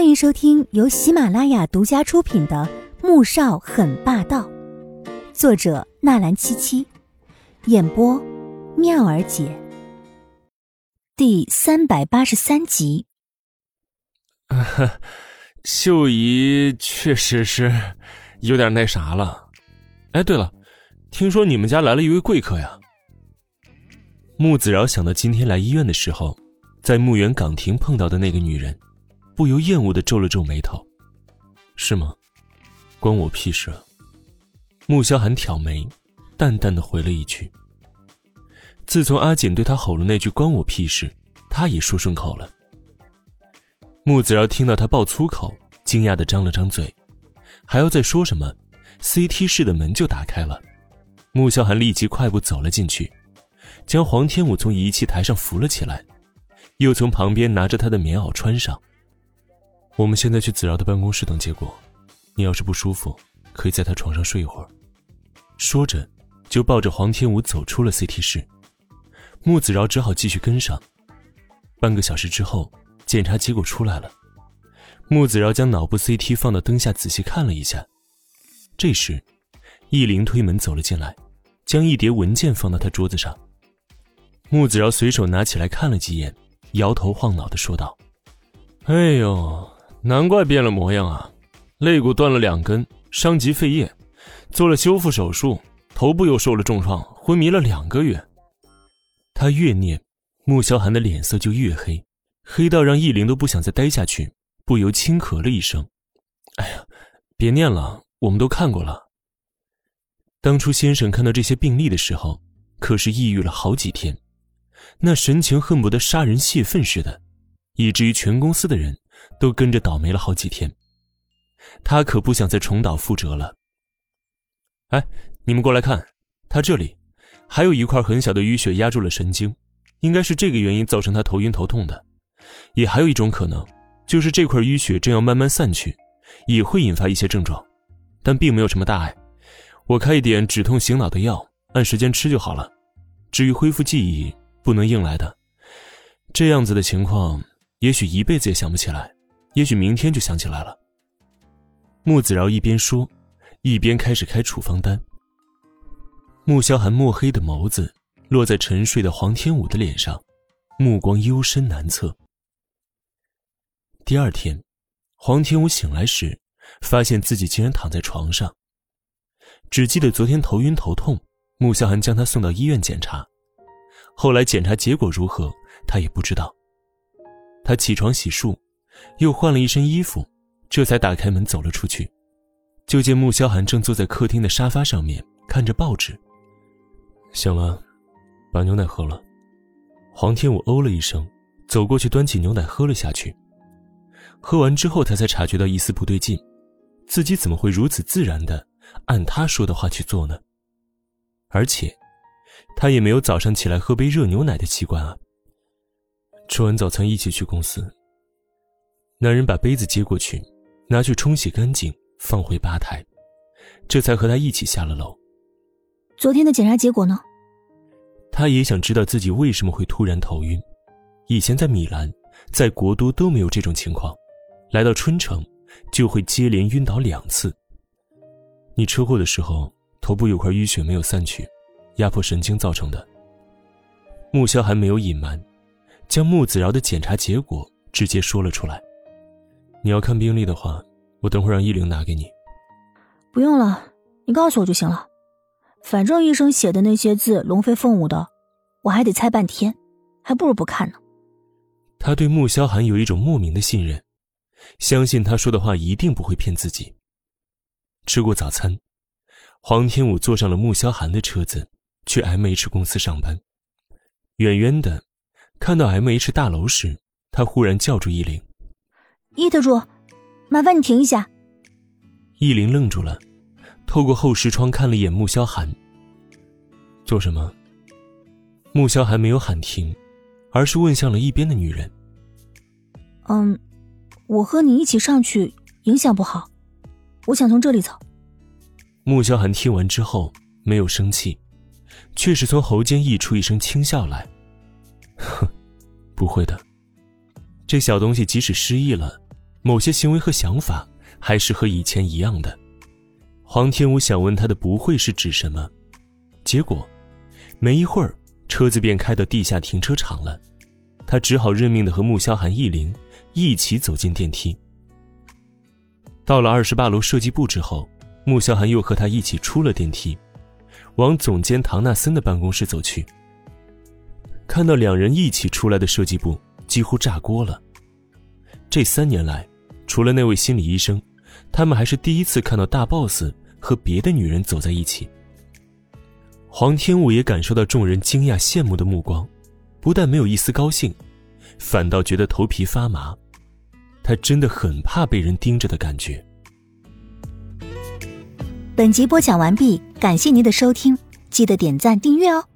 欢迎收听由喜马拉雅独家出品的《穆少很霸道》，作者纳兰七七，演播妙儿姐，第三百八十三集。秀姨确实是有点那啥了。哎，对了，听说你们家来了一位贵客呀？穆子饶想到今天来医院的时候，在墓园岗亭碰到的那个女人。不由厌恶的皱了皱眉头，是吗？关我屁事！穆萧寒挑眉，淡淡的回了一句。自从阿锦对他吼了那句“关我屁事”，他也说顺口了。穆子饶听到他爆粗口，惊讶的张了张嘴，还要再说什么，CT 室的门就打开了。穆萧寒立即快步走了进去，将黄天武从仪器台上扶了起来，又从旁边拿着他的棉袄穿上。我们现在去子饶的办公室等结果。你要是不舒服，可以在他床上睡一会儿。说着，就抱着黄天武走出了 CT 室。穆子饶只好继续跟上。半个小时之后，检查结果出来了。穆子饶将脑部 CT 放到灯下仔细看了一下。这时，易林推门走了进来，将一叠文件放到他桌子上。穆子饶随手拿起来看了几眼，摇头晃脑的说道：“哎呦。”难怪变了模样啊！肋骨断了两根，伤及肺叶，做了修复手术，头部又受了重创，昏迷了两个月。他越念，穆萧寒的脸色就越黑，黑到让易灵都不想再待下去，不由轻咳了一声：“哎呀，别念了，我们都看过了。当初先生看到这些病例的时候，可是抑郁了好几天，那神情恨不得杀人泄愤似的，以至于全公司的人。”都跟着倒霉了好几天，他可不想再重蹈覆辙了。哎，你们过来看，他这里还有一块很小的淤血压住了神经，应该是这个原因造成他头晕头痛的。也还有一种可能，就是这块淤血正要慢慢散去，也会引发一些症状，但并没有什么大碍。我开一点止痛醒脑的药，按时间吃就好了。至于恢复记忆，不能硬来的。这样子的情况，也许一辈子也想不起来。也许明天就想起来了。穆子饶一边说，一边开始开处方单。穆萧寒墨黑的眸子落在沉睡的黄天武的脸上，目光幽深难测。第二天，黄天武醒来时，发现自己竟然躺在床上。只记得昨天头晕头痛，穆萧寒将他送到医院检查，后来检查结果如何，他也不知道。他起床洗漱。又换了一身衣服，这才打开门走了出去，就见穆萧寒正坐在客厅的沙发上面看着报纸。醒了，把牛奶喝了。黄天武哦了一声，走过去端起牛奶喝了下去。喝完之后，他才察觉到一丝不对劲，自己怎么会如此自然的按他说的话去做呢？而且，他也没有早上起来喝杯热牛奶的习惯啊。吃完早餐一起去公司。男人把杯子接过去，拿去冲洗干净，放回吧台，这才和他一起下了楼。昨天的检查结果呢？他也想知道自己为什么会突然头晕。以前在米兰、在国都都没有这种情况，来到春城就会接连晕倒两次。你车祸的时候头部有块淤血没有散去，压迫神经造成的。穆萧寒没有隐瞒，将穆子饶的检查结果直接说了出来。你要看病历的话，我等会让依玲拿给你。不用了，你告诉我就行了。反正医生写的那些字龙飞凤舞的，我还得猜半天，还不如不看呢。他对穆萧寒有一种莫名的信任，相信他说的话一定不会骗自己。吃过早餐，黄天武坐上了穆萧寒的车子，去 M H 公司上班。远远的，看到 M H 大楼时，他忽然叫住依玲。伊特助，麻烦你停一下。依林愣住了，透过后视窗看了一眼穆萧寒。做什么？穆萧寒没有喊停，而是问向了一边的女人。嗯，我和你一起上去，影响不好。我想从这里走。穆萧寒听完之后没有生气，却是从喉间溢出一声轻笑来。哼，不会的。这小东西即使失忆了，某些行为和想法还是和以前一样的。黄天武想问他的不会是指什么，结果，没一会儿，车子便开到地下停车场了。他只好认命的和穆萧寒、易林一起走进电梯。到了二十八楼设计部之后，穆萧寒又和他一起出了电梯，往总监唐纳森的办公室走去。看到两人一起出来的设计部，几乎炸锅了。这三年来，除了那位心理医生，他们还是第一次看到大 boss 和别的女人走在一起。黄天武也感受到众人惊讶羡慕的目光，不但没有一丝高兴，反倒觉得头皮发麻。他真的很怕被人盯着的感觉。本集播讲完毕，感谢您的收听，记得点赞订阅哦。